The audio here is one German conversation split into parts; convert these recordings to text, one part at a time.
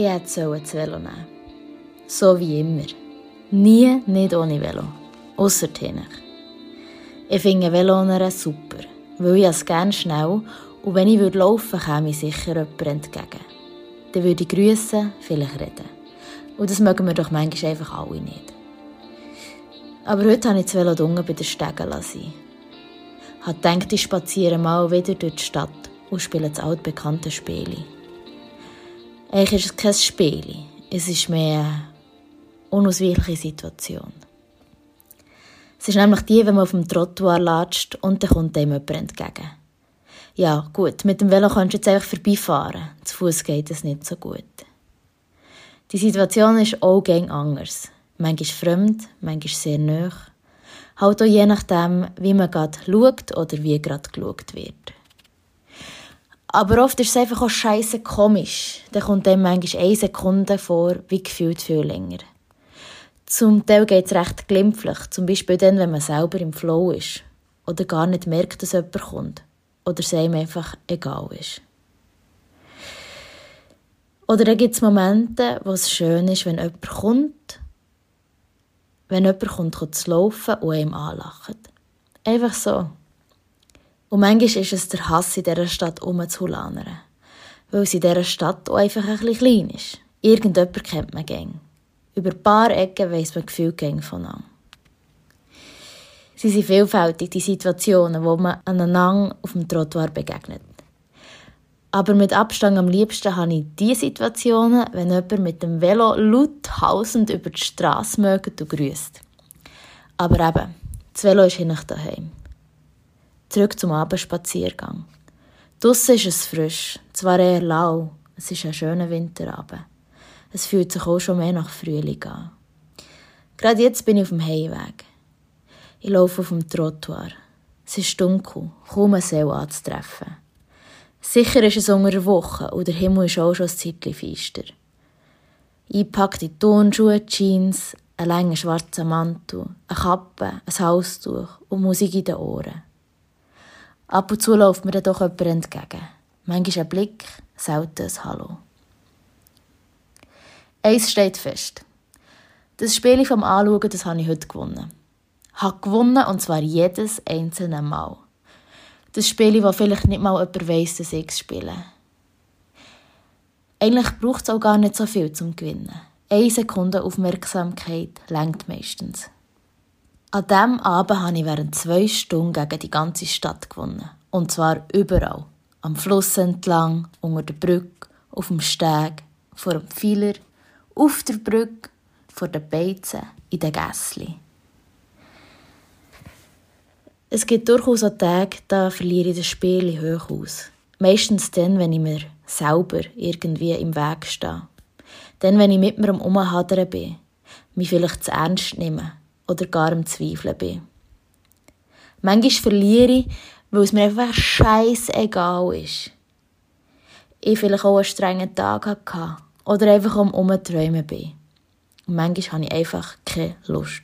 Ich hätte das Velo nehmen So wie immer. Nie nicht ohne Velo. Ausser Tenach. Ich finde Velo super, weil ich es gerne schnell und wenn ich laufen würde, käme ich sicher jemand entgegen. Dann würde ich grüßen, vielleicht reden. Und das mögen wir doch manchmal einfach alle nicht. Aber heute habe ich das Velo bei der Stege lassen. Ich habe ich spaziere mal wieder durch die Stadt und spiele das altbekannte Spiel. Eigentlich ist es kein Spiel, es ist mehr eine unausweichliche Situation. Es ist nämlich die, wenn man auf dem Trottoir latscht und dann kommt einem jemand entgegen. Ja, gut, mit dem Velo kannst du jetzt einfach vorbeifahren. Zu Fuß geht es nicht so gut. Die Situation ist auch gäng anders. Manchmal fremd, manchmal sehr nah. Halt auch je nachdem, wie man gerade schaut oder wie gerade geschaut wird. Aber oft ist es einfach auch scheiße komisch. Dann kommt dem manchmal eine Sekunde vor, wie gefühlt viel länger. Zum Teil geht es recht glimpflich, zum Beispiel dann, wenn man selber im Flow ist oder gar nicht merkt, dass jemand kommt oder es einem einfach egal ist. Oder dann gibt es Momente, wo es schön ist, wenn jemand kommt, wenn jemand kommt, zu laufen und einem anlacht. Einfach so. Und manchmal ist es der Hass in dieser Stadt umzulanern. Weil sie in dieser Stadt auch einfach ein bisschen klein ist. Irgendjemand kennt man gäng. Über ein paar Ecken weiss man gefühlt gäng von an. Sie sind vielfältig, die Situationen, wo man aneinander auf dem Trottoir begegnet. Aber mit Abstand am liebsten habe ich die Situationen, wenn jemand mit dem Velo laut hausend über die Straße mögt und grüßt. Aber eben, das Velo ist hier daheim. Zurück zum Abendspaziergang. Draussen ist es frisch, zwar eher lau, es ist ein schöner Winterabend. Es fühlt sich auch schon mehr nach Frühling an. Gerade jetzt bin ich auf dem Heimweg. Ich laufe auf dem Trottoir. Es ist dunkel, kaum eine Seele anzutreffen. Sicher ist es unter der Woche und der Himmel ist auch schon ein Zeitchen feister. Einpackte Turnschuhe, Jeans, ein langer schwarzer Mantel, eine Kappe, ein Halstuch und Musik in den Ohren. Ab und zu läuft mir dann doch jemand entgegen. Manchmal ein Blick, selten ein Hallo. Eins steht fest. Das Spiel vom Anschauen, das habe ich heute gewonnen habe gewonnen und zwar jedes einzelne Mal. Das Spiel, wo vielleicht nicht mal jemand weiss, dass ich spiele. Eigentlich braucht es auch gar nicht so viel zum Gewinnen. Eine Sekunde Aufmerksamkeit längt meistens. An diesem Abend habe ich während zwei Stunden gegen die ganze Stadt gewonnen. Und zwar überall. Am Fluss entlang, unter der Brücke, auf dem Steg, vor dem Pfeiler, auf der Brücke, vor den Beizen, in den Gässchen. Es gibt durchaus auch Tage, da verliere ich das Spiel hoch aus. Meistens dann, wenn ich mir selber irgendwie im Weg stehe. Dann, wenn ich mit mir am Umhadern bin, mich vielleicht zu ernst nehme oder gar am Zweifeln bin. Manchmal verliere ich, weil es mir einfach scheißegal ist. Ich vielleicht auch einen strengen Tag hatte oder einfach am Umträumen bin. Und manchmal habe ich einfach keine Lust.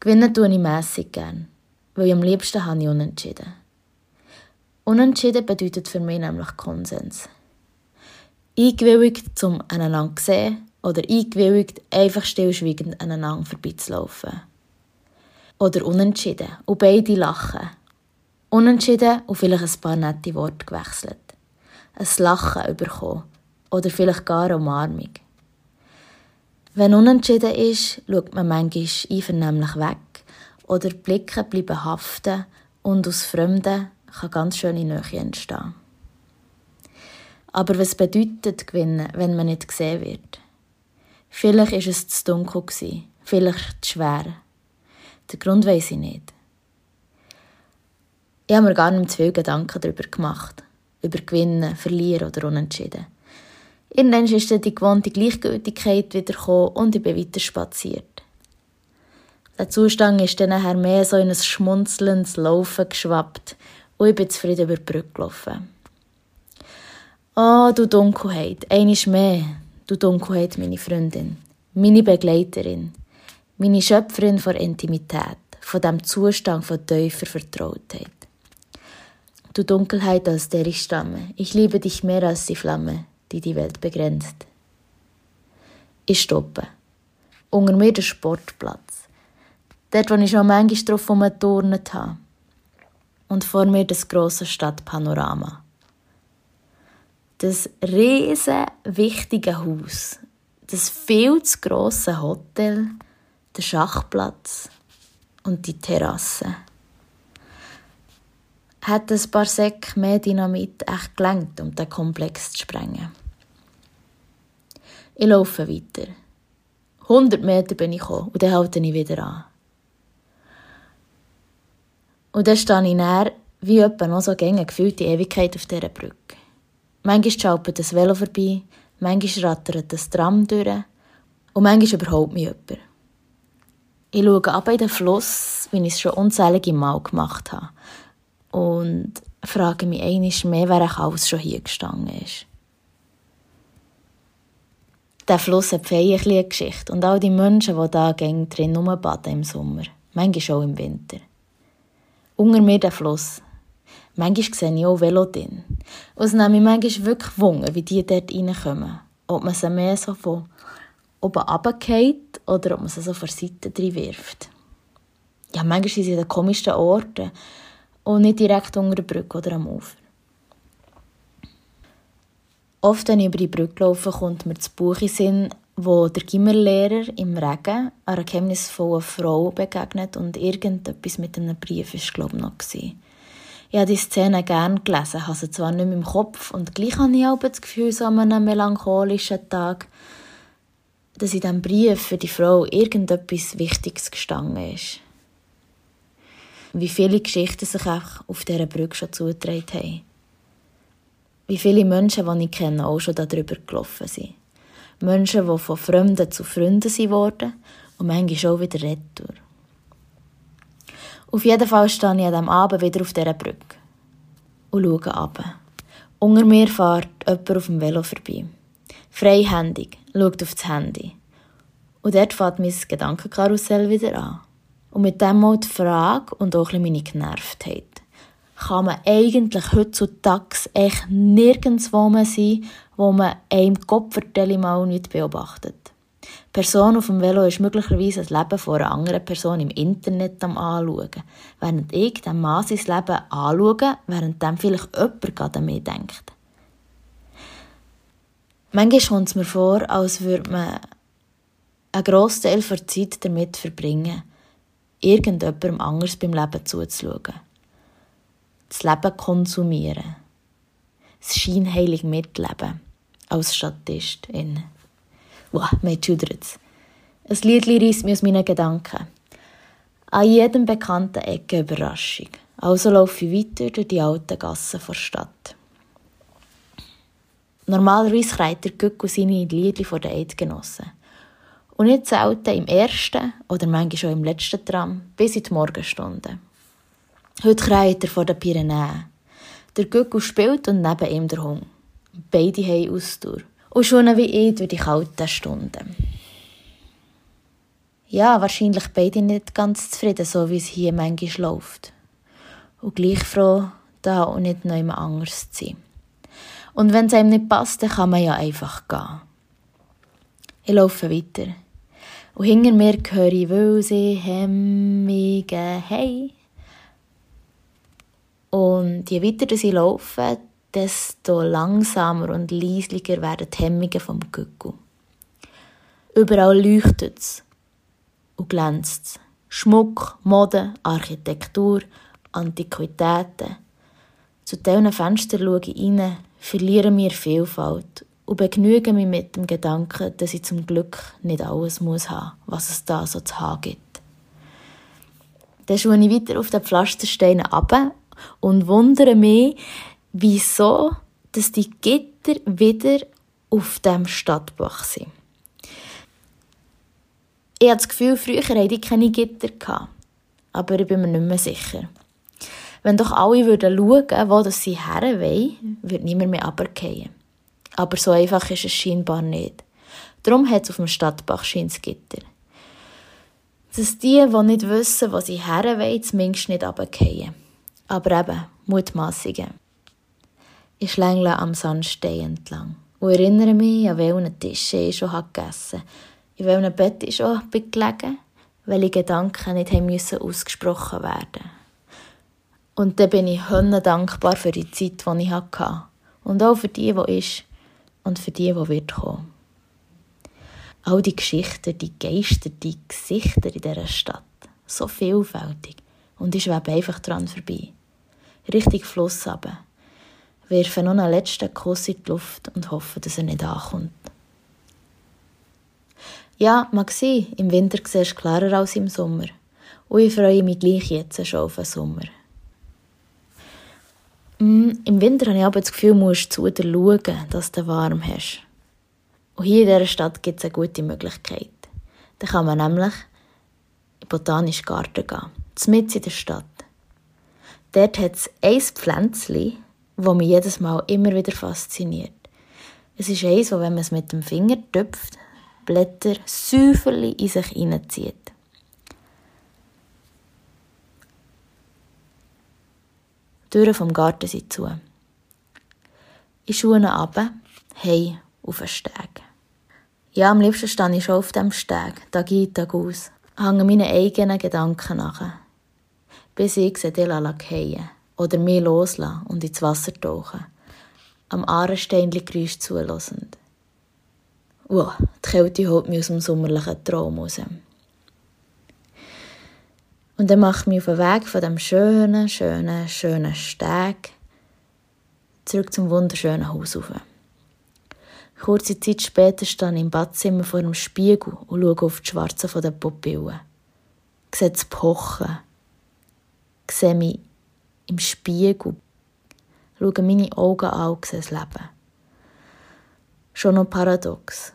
Gewinnen tue ich mässig gern, weil ich am liebsten habe ich unentschieden. Unentschieden bedeutet für mich nämlich Konsens. Eingewilligt zum aneinander sehen oder eingewilligt einfach stillschweigend aneinander vorbeizulaufen. Oder unentschieden und beide lachen. Unentschieden und vielleicht ein paar nette Worte gewechselt. Ein Lachen bekommen oder vielleicht gar eine Umarmung. Wenn unentschieden ist, schaut man manchmal einvernehmlich weg oder die Blicke bleiben haften und aus Fremden kann ganz schöne Nähe entstehen. Aber was bedeutet gewinnen, wenn man nicht gesehen wird? Vielleicht war es zu dunkel, vielleicht zu schwer. Den Grund weiß ich nicht. Ich habe mir gar nicht zu viel Gedanken darüber gemacht. Über Gewinnen, Verlieren oder Unentschieden. Irgendwann ist dann die gewohnte Gleichgültigkeit wieder gekommen und ich bin weiter spaziert. Der Zustand ist dann nachher mehr so in ein schmunzelndes Laufen geschwappt und ich bin zufrieden über die Brücke gelaufen. Oh, du Dunkelheit, einisch mehr, du Dunkelheit, meine Freundin, meine Begleiterin, meine Schöpferin von Intimität, von dem Zustand von tiefer Vertrautheit. Du Dunkelheit, aus der ich stamme, ich liebe dich mehr als die Flamme, die die Welt begrenzt. Ich stoppe. Unter mir der Sportplatz. Dort, wo ich schon manchmal drauf herumgeturnt habe. Und vor mir das grosse Stadtpanorama. Das riesige, wichtige Haus. Das viel zu grosse Hotel. Der Schachplatz. Und die Terrasse hat ein paar Säcke mehr Dynamit echt gelangt, um den Komplex zu sprengen. Ich laufe weiter. 100 Meter bin ich gekommen und dann halte ich wieder an. Und dann stehe ich näher, wie etwa noch so gängig gefühlte Ewigkeit auf dieser Brücke. Manchmal schaupelt das Velo vorbei, manchmal rattert das Tram durch und manchmal überhaupt mich jemand. Ich schaue ab in den Fluss, wie ich es schon unzählige Mal gemacht habe und frage mich einiges mehr, wer alles schon hier gestanden ist. Der Fluss hat eine Geschichte und all die Menschen, die da drin rumbaden im Sommer, manchmal auch im Winter. Unter mir der Fluss. Manchmal sehe ich auch Velo drin. Und es nimmt mich manchmal wirklich Wunder, wie die dort reinkommen. Ob man sie mehr so von oben runterfällt oder ob man sie so von der Seite wirft. Ja, manchmal sind sie an den komischsten Orten und nicht direkt unter der Brücke oder am Ufer. Oft, wenn ich über die Brücke laufe, kommt mir das Buch in Sinn, wo der Gimmerlehrer im Regen einer geheimnisvollen Frau begegnet und irgendetwas mit einem Brief ist, glaube ich, noch gewesen. Ich habe die Szene gerne gelesen, habe sie zwar nicht mehr im Kopf und gleich habe ich auch das Gefühl, so an einem melancholischen Tag, dass in diesem Brief für die Frau irgendetwas Wichtiges gestanden ist wie viele Geschichten sich auch auf dieser Brücke schon zugetragen haben. Wie viele Menschen, die ich kenne, auch schon darüber gelaufen sind. Menschen, die von Fremden zu Freunden wurden und manchmal auch wieder retour. Auf jeden Fall stehe ich an diesem Abend wieder auf dieser Brücke und schaue ab. Unter mir fährt jemand auf dem Velo vorbei. Freihändig, schaut auf das Handy. Und dort fährt mein Gedankenkarussell wieder an. Und mit dem mal die Frage und auch ein meine Genervtheit. Kann man eigentlich heutzutage echt nirgendwo mehr sein, wo man einem Kopfverteilung mal nicht beobachtet? Die Person auf dem Velo ist möglicherweise das Leben von einer anderen Person im Internet am anschauen, während ich dem Mann sein Leben anschaue, während dem vielleicht jemand gerade an mich denkt. Manchmal kommt es mir vor, als würde man einen grossen Teil der Zeit damit verbringen, irgendjemandem anders beim Leben zuzuschauen. Das Leben konsumieren. Das scheinheilig mitleben. Als Statistin. Wow, mir schudert Ein Lied reißt mich aus meinen Gedanken. An jedem bekannten Ecke Überraschung. Also laufe ich weiter durch die alten Gassen der Stadt. Normalerweise kreit der Gückel seine Lieder vor den Eidgenossen. Und nicht selten im ersten oder manchmal schon im letzten Tram bis in die Morgenstunde. Heute kreit er vor den Pyrenäen. Der Gückel spielt und neben ihm der Hund. Beide haben Ausdauer. Und schon wie ich durch die kalten Stunden. Ja, wahrscheinlich beide nicht ganz zufrieden, so wie es hier manchmal läuft. Und gleich froh, da und nicht noch immer anders zu sein. Und wenn es einem nicht passt, dann kann man ja einfach gehen. Ich laufe weiter. Und hinter mir höre ich, weil sie hemmige hey. Und je weiter sie laufen, desto langsamer und leislicher werden die Hemmungen vom Gückel. Überall leuchtet es und glänzt Schmuck, Mode, Architektur, Antiquitäten. Zu diesen Fenstern schaue ich rein, verliere wir Vielfalt und begnüge mich mit dem Gedanken, dass ich zum Glück nicht alles muss haben, was es da so zu haben gibt. Dann schaue ich weiter auf den Pflastersteinen ab und wundere mich, wieso dass die Gitter wieder auf dem Stadtbach sind. Ich habe das Gefühl, früher hatte ich keine Gitter. Aber ich bin mir nicht mehr sicher. Wenn doch alle würden schauen, wo sie her wollen, würde niemand mehr runterfallen. Aber so einfach ist es scheinbar nicht. Darum hat es auf dem Stadtbach Gitter. Dass die, die nicht wissen, wo sie her wollen, zumindest nicht runterfallen. Aber eben, Mutmaßungen. Ich schlängle am Sandstein entlang. und erinnere mich, an welchen Tisch ich schon gegessen habe, in welchem Bett ich schon gelegen welche Gedanken nicht haben müssen ausgesprochen werden Und dann bin ich dankbar für die Zeit, die ich hatte. Und auch für die, die ist und für die, die wird kommen. All die Geschichten, die Geister, die Gesichter in dieser Stadt. So vielfältig. Und ich schwebe einfach dran vorbei. Richtig Fluss runter. Werfe noch einen letzten Kuss in die Luft und hoffe, dass er nicht ankommt. Ja, mag sein, im Winter siehst du klarer als im Sommer. Und ich freue mich gleich jetzt schon auf den Sommer. Mm, Im Winter habe ich aber das Gefühl, du musst zu dir schauen, dass du warm hast. Und hier in dieser Stadt gibt es eine gute Möglichkeit. Da kann man nämlich in den Botanischen Garten gehen, mitten in der Stadt. Dort hat es ein Pflänzchen, das mich jedes Mal immer wieder fasziniert. Es ist eins, das, wenn man es mit dem Finger töpft, Blätter Säuferli in sich hineinzieht. Die Türen vom Garten sind zu. Ich schaue runter, hey, auf einen Steg. Ja, am liebsten stehe ich schon auf dem Steg, Tag ein, Tag aus, hänge meine eigenen Gedanken nach. Bis ich sie fallen oder mich loslassen und ins Wasser tauchen, am Ahrensteinli-Geräusch zulassend. Wow, die Kälte holt mich aus dem sommerlichen Traum raus. Und dann mache ich mich auf den Weg von dem schönen, schönen, schönen Steg zurück zum wunderschönen Haus rauf. Kurze Zeit später stehe ich im Badzimmer vor dem Spiegel und schaue auf die Schwarzen von den Pupillen. Ich sehe das Pochen. Ich sehe mich im Spiegel. Schaue meine Augen an und sehe das Leben. Schon noch paradox.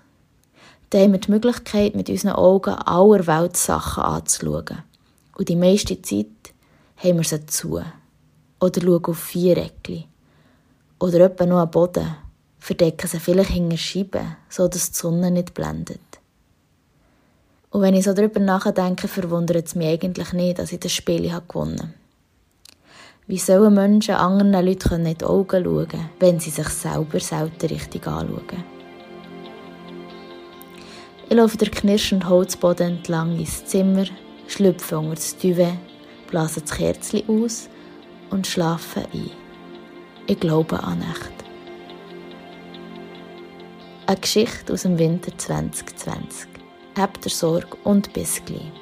Da haben wir die Möglichkeit, mit unseren Augen aller Welt Sachen anzuschauen. Und die meiste Zeit haben wir sie zu. Oder schauen auf Viereckli. Oder etwa nur am Boden verdecken sie vielleicht hinter Scheiben, so dass die Sonne nicht blendet. Und wenn ich so darüber nachdenke, verwundert es mich eigentlich nicht, dass ich das Spiel gewonnen habe. Wie sollen Menschen anderen Leuten in die Augen schauen, wenn sie sich selber selten richtig anschauen? Ich laufe den knirschenden Holzboden entlang ins Zimmer, schlüpfe unter das Duvet, blase das Kerzchen aus und schlafe ein. Ich glaube an Nacht. Eine Geschichte aus dem Winter 2020. Habt ihr Sorge und bis gleich.